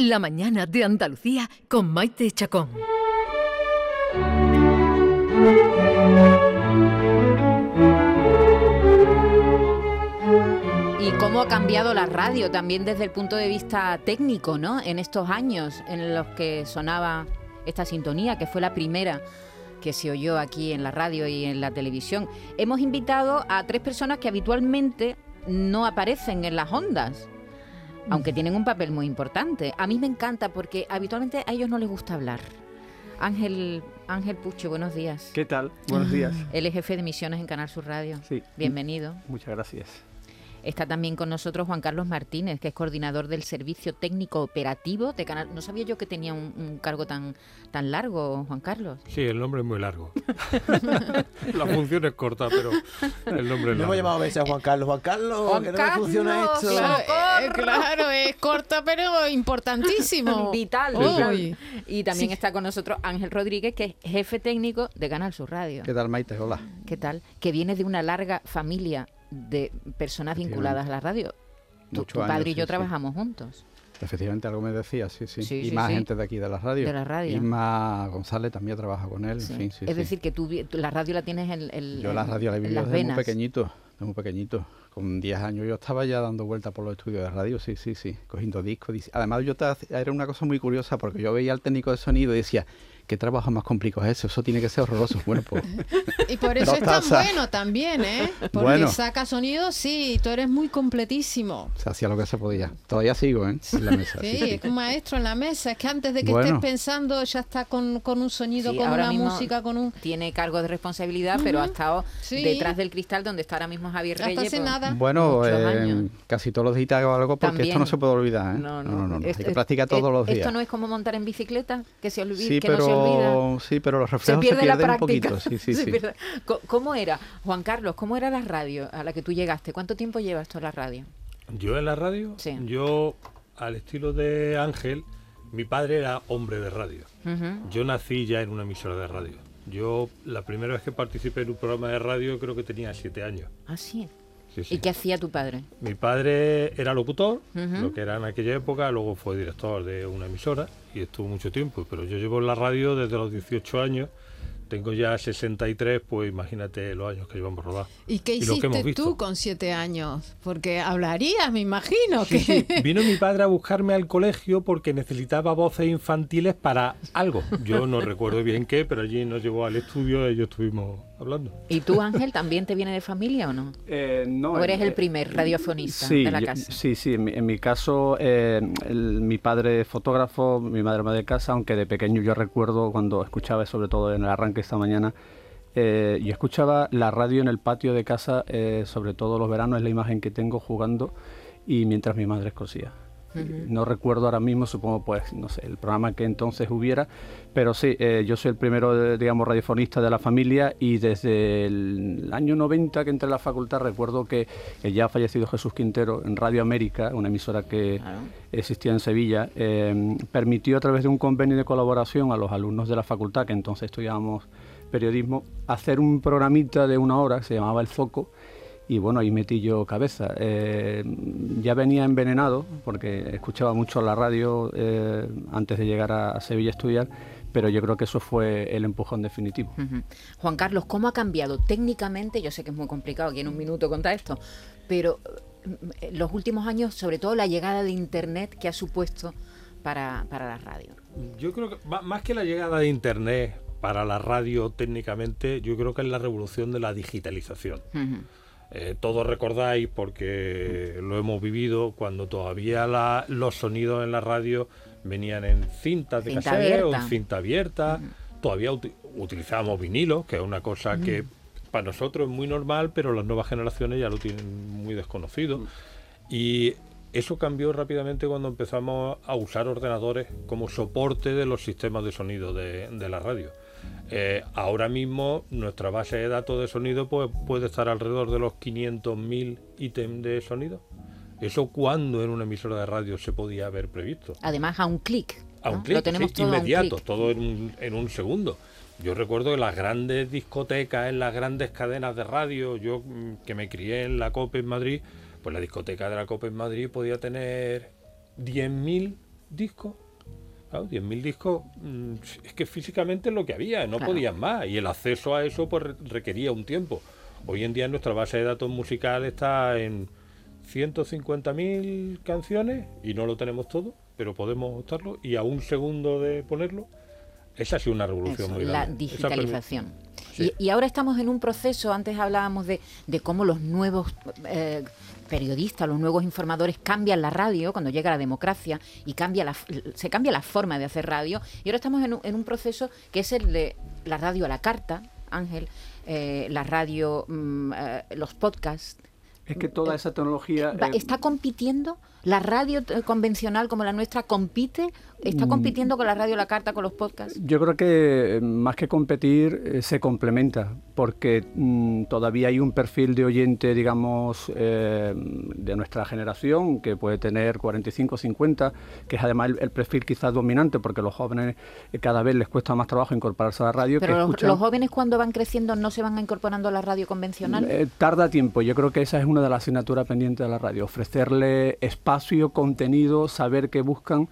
La mañana de Andalucía con Maite Chacón. Y cómo ha cambiado la radio también desde el punto de vista técnico, ¿no? En estos años en los que sonaba esta sintonía, que fue la primera que se oyó aquí en la radio y en la televisión. Hemos invitado a tres personas que habitualmente no aparecen en las ondas, aunque tienen un papel muy importante. A mí me encanta porque habitualmente a ellos no les gusta hablar. Ángel, Ángel Pucho, buenos días. ¿Qué tal? Buenos días. Él es jefe de misiones en Canal Sur Radio. Sí. Bienvenido. Muchas gracias. Está también con nosotros Juan Carlos Martínez, que es coordinador del Servicio Técnico Operativo de Canal. No sabía yo que tenía un, un cargo tan, tan largo, Juan Carlos. Sí, el nombre es muy largo. la función es corta, pero el nombre es No largo. hemos llamado a veces a Juan Carlos. Juan Carlos, Juan que no me funciona Carlos, esto. claro. Eh, claro, es corta pero importantísimo. Vital, Uy. Y también Sí. está con nosotros Ángel Rodríguez, que es jefe técnico de Canal Sur Radio. ¿Qué tal, Maite? Hola. ¿Qué tal? Que viene de una larga familia de personas vinculadas a la radio. Tu, tu padre años, y yo sí, sí. trabajamos juntos. Efectivamente, algo me decía, sí, sí. Sí, y más gente de aquí de la radio. De la radio. Isma González también trabaja con él. Sí. En fin, sí, es decir, que tú, la radio la tienes en, en- Yo la radio la he vivido desde muy pequeñito, desde muy pequeñito. Con 10 años yo estaba ya dando vueltas por los estudios de radio, sí, sí, sí, cogiendo discos. dis- Además, yo te era una cosa muy curiosa porque yo veía al técnico de sonido y decía, ¿qué trabajo más complicado es eso? Eso tiene que ser horroroso. Bueno, pues Y por eso es tan bueno también, ¿eh? Porque Bueno. saca sonido, sí, tú eres muy completísimo. se hacía lo que se podía. Todavía sigo, ¿eh? En la mesa. Sí, sí, sí. es un maestro en la mesa. Es que antes de que Bueno. estés pensando ya está con, con un sonido, Sí, con ahora una mismo música, con un... Tiene cargo de responsabilidad, pero ha estado Sí. detrás del cristal donde está ahora mismo Javier Hasta Reyes. hace pues, nada. Bueno, muchos eh, años. casi todos los días hago algo porque esto no se puede olvidar. ¿eh? No, no, no, no, no. Esto- Hay que practicar esto- todos los días. Esto no es como montar en bicicleta, que se olvida, sí, que no se olvida. sí, pero los reflejos se, pierde la pierden un práctica. poquito. Sí, sí, Se sí. pierde. Co- ¿Cómo era, Juan Carlos, cómo era la radio a la que tú llegaste? ¿Cuánto tiempo llevas tú en la radio? Yo en la radio, Sí. yo al estilo de Ángel, mi padre era hombre de radio. Yo nací ya en una emisora de radio. Yo la primera vez que participé en un programa de radio creo que tenía siete años. Ah, sí. Sí, sí. ¿Y qué hacía tu padre? Mi padre era locutor, lo que era en aquella época, luego fue director de una emisora y estuvo mucho tiempo. Pero yo llevo en la radio desde los 18 años, tengo ya 63, pues imagínate los años que llevamos rodados. ¿Y qué Y lo que hemos hiciste visto. tú con siete años? Porque hablarías, me imagino. Sí, que... sí. Vino mi padre a buscarme al colegio porque necesitaba voces infantiles para algo. Yo no recuerdo bien qué, pero allí nos llevó al estudio y yo estuvimos hablando. ¿Y tú, Ángel, también te viene de familia o no? Eh, no, ¿O eres eh, el primer radiofonista sí, de la yo- casa? Sí, sí, en mi, en mi caso, eh, el- mi padre es fotógrafo, mi madre ama de casa, aunque de pequeño yo recuerdo cuando escuchaba, sobre todo en el arranque esta mañana, eh, yo escuchaba la radio en el patio de casa, eh, sobre todo los veranos, es la imagen que tengo jugando y mientras mi madre No recuerdo ahora mismo, supongo, pues, no sé, el programa que entonces hubiera, pero sí, eh, yo soy el primero, eh, digamos, radiofonista de la familia y desde el año 90 que entré a la facultad recuerdo que el ya fallecido Jesús Quintero en Radio América, una emisora que existía en Sevilla, eh, permitió a través de un convenio de colaboración a los alumnos de la facultad, que entonces estudiábamos periodismo, hacer un programita de una hora que se llamaba El Foco. Y bueno, ahí metí yo cabeza. Eh, ya venía envenenado, porque escuchaba mucho la radio eh, antes de llegar a, a Sevilla a estudiar, pero yo creo que eso fue el empujón definitivo. Juan Carlos, ¿cómo ha cambiado técnicamente? Yo sé que es muy complicado aquí en un minuto contar esto, pero eh, los últimos años, sobre todo la llegada de Internet que ha supuesto para, para la radio. Yo creo que más que la llegada de Internet para la radio técnicamente, yo creo que es la revolución de la digitalización. Ujú. Eh, todos recordáis, porque lo hemos vivido, cuando todavía la- los sonidos en la radio venían en cintas de Cinta cassette o en cinta abierta. Todavía uti- utilizábamos vinilos, que es una cosa que para nosotros es muy normal, pero las nuevas generaciones ya lo tienen muy desconocido. Y eso cambió rápidamente cuando empezamos a usar ordenadores como soporte de los sistemas de sonido de, de la radio. Eh, ahora mismo nuestra base de datos de sonido pues, puede estar alrededor de los 500.000 ítems de sonido. ¿Eso cuándo en una emisora de radio se podía haber previsto? Además, a un clic. A ¿no? un clic, Lo tenemos sí, todo un inmediato, clic. todo en un, en un segundo. Yo recuerdo que las grandes discotecas, en las grandes cadenas de radio, yo mm, que me crié en la COPE en Madrid, pues la discoteca de la COPE en Madrid podía tener 10.000 discos. Claro, 10.000 discos mm, es que físicamente es lo que había, no podían más. Y el acceso a eso pues requería un tiempo. Hoy en día nuestra base de datos musical está en 150.000 canciones y no lo tenemos todo, pero podemos optarlo y a un segundo de ponerlo. Esa ha sido una revolución muy grande. La digitalización. Y, ahora estamos en un proceso, antes hablábamos de, cómo los nuevos eh, periodistas, los nuevos informadores cambian la radio cuando llega la democracia y cambia la, se cambia la forma de hacer radio. Y ahora estamos en un, en un proceso que es el de la radio a la carta, Ángel, eh, la radio, mm, eh, los podcasts. Es que toda esa tecnología... ¿Está compitiendo? ¿La radio convencional como la nuestra compite ¿Está mm. compitiendo con la radio La Carta, con los podcasts? Yo creo que eh, más que competir eh, se complementa, porque mm, todavía hay un perfil de oyente, digamos, eh, de nuestra generación, que puede tener 45, 50, que es además el, perfil quizás dominante, porque los jóvenes cada vez les cuesta más trabajo incorporarse a la radio. Pero los, jóvenes cuando van creciendo no se van incorporando a la radio convencional. tarda tiempo, yo creo que esa es una de las asignaturas pendientes de la radio, ofrecerle espacio, contenido, saber qué buscan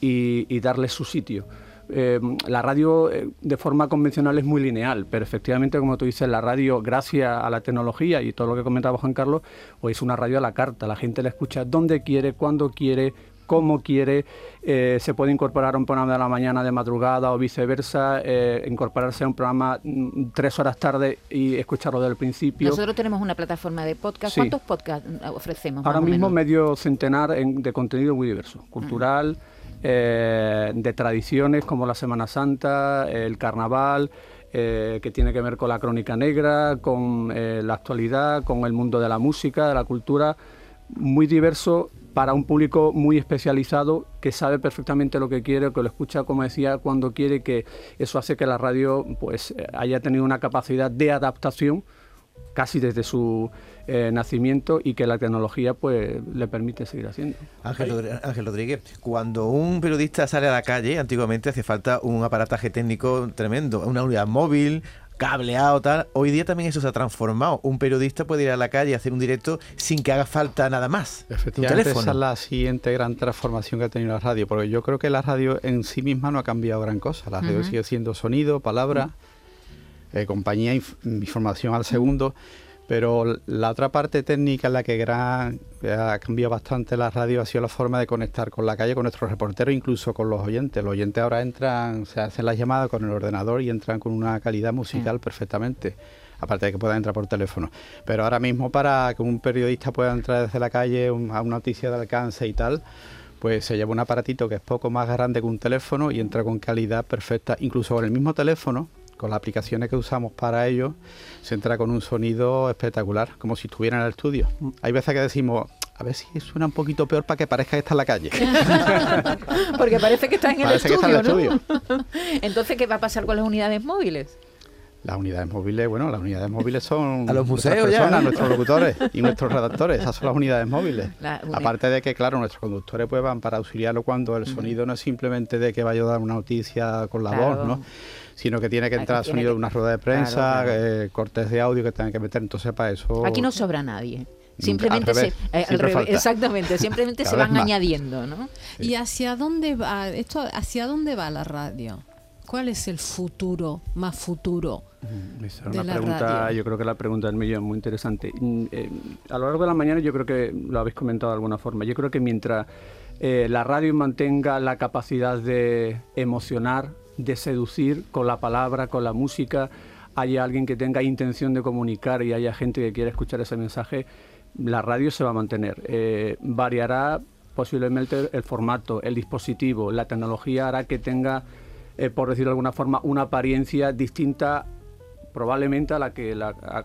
y, y darles su sitio. Eh, la radio eh, de forma convencional es muy lineal, pero efectivamente, como tú dices, la radio, gracias a la tecnología y todo lo que comentaba Juan Carlos, pues es una radio a la carta. La gente la escucha donde quiere, cuando quiere, cómo quiere. Eh, se puede incorporar a un programa de la mañana de madrugada o viceversa, incorporarse a un programa mm, tres horas tarde y escucharlo desde el principio. Nosotros tenemos una plataforma de podcast. ¿Cuántos podcasts ofrecemos? Ahora mismo medio centenar de contenido muy diverso, cultural. Eh, de tradiciones como la Semana Santa, el Carnaval, eh, que tiene que ver con la crónica negra, con eh, la actualidad, con el mundo de la música, de la cultura, muy diverso para un público muy especializado que sabe perfectamente lo que quiere, que lo escucha, como decía, cuando quiere, que eso hace que la radio pues haya tenido una capacidad de adaptación casi desde su eh, nacimiento y que la tecnología pues le permite seguir haciendo. Ángel, Rodríguez, cuando un periodista sale a la calle, antiguamente hacía falta un aparataje técnico tremendo, una unidad móvil, cableado, tal. Hoy día también eso se ha transformado. Un periodista puede ir a la calle y hacer un directo sin que haga falta nada más. Efectivamente, esa es la siguiente gran transformación que ha tenido la radio, porque yo creo que la radio en sí misma no ha cambiado gran cosa. La radio sigue siendo sonido, palabra, eh, compañía, información al segundo. Pero la otra parte técnica en la que gran, ha cambiado bastante la radio ha sido la forma de conectar con la calle, con nuestros reporteros, incluso con los oyentes. Los oyentes ahora entran, se hacen las llamadas con el ordenador y entran con una calidad musical perfectamente aparte de que puedan entrar por teléfono. Pero ahora mismo para que un periodista pueda entrar desde la calle a una noticia de alcance y tal, pues se lleva un aparatito que es poco más grande que un teléfono y entra con calidad perfecta, incluso con el mismo teléfono, con las aplicaciones que usamos para ello, se entra con un sonido espectacular, como si estuviera en el estudio. Hay veces que decimos, a ver si suena un poquito peor para que parezca que está en la calle. Porque parece que está en el estudio. Entonces, ¿qué va a pasar con las unidades móviles? Las unidades móviles, bueno, las unidades móviles son a los museos personas, nuestros locutores y nuestros redactores, esas son las unidades móviles. Aparte de que, claro, nuestros conductores pues van para auxiliarlo cuando el sonido no es simplemente de que vaya a dar una noticia con la voz, ¿no? Sino que tiene que entrar sonido de una rueda de prensa, eh, cortes de audio que tengan que meter, entonces para eso... Aquí no sobra nadie. Simplemente se, eh, exactamente, simplemente se van añadiendo, ¿no? ¿Y hacia dónde va esto? ¿Hacia dónde va la radio? ¿Cuál es el futuro, más futuro? Mm, esa es una pregunta, yo creo que la pregunta del millón muy interesante. Mm, eh, a lo largo de la mañana yo creo que lo habéis comentado de alguna forma. Yo creo que mientras la radio mantenga la capacidad de emocionar, de seducir con la palabra, con la música, haya alguien que tenga intención de comunicar y haya gente que quiera escuchar ese mensaje, la radio se va a mantener. Eh, variará posiblemente el formato, el dispositivo, la tecnología hará que tenga, eh, por decirlo de alguna forma, una apariencia distinta probablemente a la que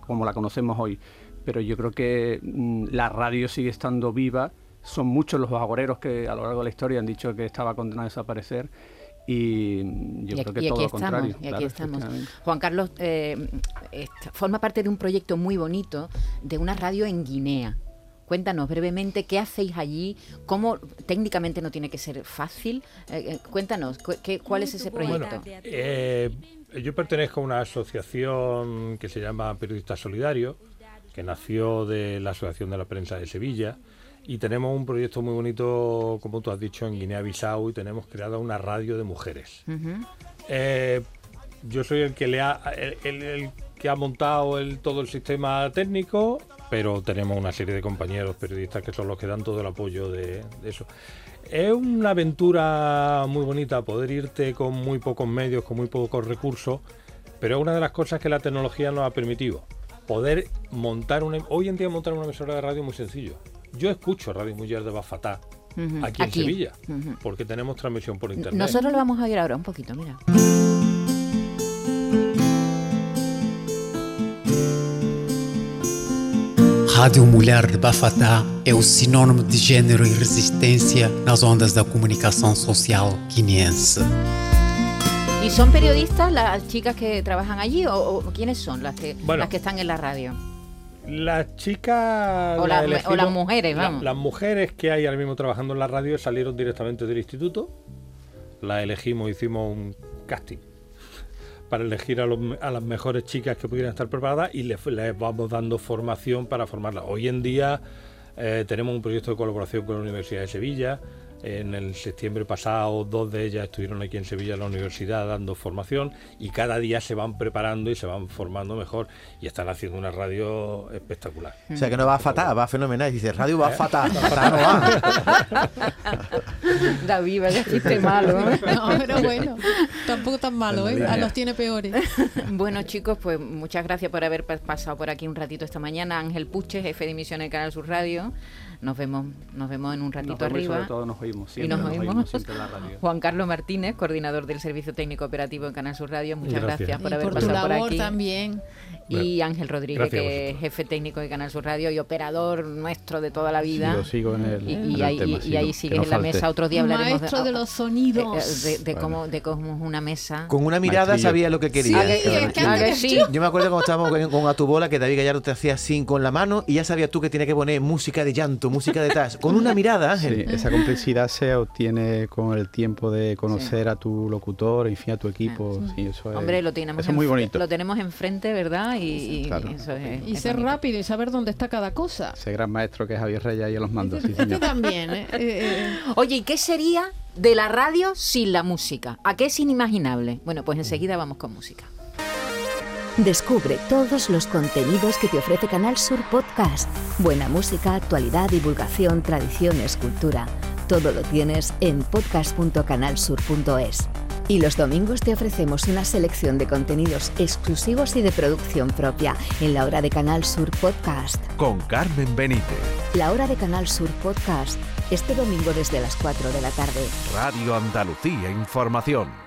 como la conocemos hoy. Pero yo creo que mm, la radio sigue estando viva. Son muchos los agoreros que a lo largo de la historia han dicho que estaba condenada a desaparecer y yo creo que todo lo contrario. Y aquí estamos. Juan Carlos eh, forma parte de un proyecto muy bonito de una radio en Guinea. Cuéntanos brevemente qué hacéis allí, cómo técnicamente no tiene que ser fácil. Eh, eh, cuéntanos, ¿qué, ¿cuál es ese proyecto? yo pertenezco a una asociación que se llama Periodistas Solidarios, que nació de la Asociación de la Prensa de Sevilla y tenemos un proyecto muy bonito, como tú has dicho, en Guinea-Bissau y tenemos creada una radio de mujeres. Eh, yo soy el que le ha, el, que ha montado el, todo el sistema técnico, pero tenemos una serie de compañeros periodistas que son los que dan todo el apoyo de, eso. Es una aventura muy bonita poder irte con muy pocos medios, con muy pocos recursos, pero es una de las cosas que la tecnología nos ha permitido. Poder montar una... Hoy en día montar una emisora de radio muy sencillo. Yo escucho Radio Mujer de Bafatá aquí, en Sevilla, porque tenemos transmisión por internet. Nosotros lo vamos a ver ahora un poquito, mira. Rádio Mulher de Bafatá é o sinônimo de gênero e resistência nas ondas da comunicação social guineense. ¿Y son periodistas las chicas que trabajan allí o, o quiénes son las que, bueno, las que están en la radio? Las chicas... O, las mujeres, vamos. las mujeres que hay ahora mismo trabajando en la radio salieron directamente del instituto. Las elegimos, hicimos un casting para elegir a, las mejores chicas que pudieran estar preparadas y les, vamos dando formación para formarlas. Hoy en día eh, tenemos un proyecto de colaboración con la Universidad de Sevilla en el septiembre pasado, dos de ellas estuvieron aquí en Sevilla en la universidad dando formación y cada día se van preparando y se van formando mejor y están haciendo una radio espectacular. O sea que no va a fatal, va fenomenal. Y dice, radio va a fatal, fatal no va. David, vaya chiste malo. ¿eh? No, pero bueno, tampoco tan malo, ¿eh? A los tiene peores. Bueno, chicos, pues muchas gracias por haber pasado por aquí un ratito esta mañana. Ángel Puche, jefe de emisión de Canal Sur Radio. Nos vemos, nos vemos en un ratito arriba. Y sobre todo nos oímos y nos, oímos. Juan Carlos Martínez, coordinador del Servicio Técnico Operativo en Canal Sur Radio. Muchas gracias, por haber pasado por aquí. también. Y Ángel Rodríguez, que es jefe técnico de Canal Sur Radio y operador nuestro de toda la vida. Sí, sigo en el, y, ahí, y, ahí sigues en la mesa. Otro día hablaremos Maestro de, los sonidos. Eh, de, cómo, de cómo es una mesa. Con una mirada sabía lo que quería. Yo me acuerdo cuando estábamos con, con Atubola que David Gallardo te hacía así con la mano y ya sabías tú que tenía que poner música de llanto, música de tas. Con una mirada, Ángel. esa complejidad se obtiene con el tiempo de conocer a tu locutor, en fin, a tu equipo. eso Hombre, lo tenemos, muy bonito. lo tenemos enfrente, ¿verdad? Y, y ser rápido y saber dónde está cada cosa. Ese gran maestro que es Javier Reyes ahí los mandos. Sí, también. ¿eh? Eh, eh, Oye, ¿y qué sería de la radio sin la música? ¿A qué es inimaginable? Bueno, pues enseguida vamos con música. Descubre todos los contenidos que te ofrece Canal Sur Podcast. Buena música, actualidad, divulgación, tradiciones, cultura. Todo lo tienes en podcast.canalsur.es. Y los domingos te ofrecemos una selección de contenidos exclusivos y de producción propia en la hora de Canal Sur Podcast. Con Carmen Benítez. La hora de Canal Sur Podcast, este domingo desde las 4 de la tarde. Radio Andalucía Información.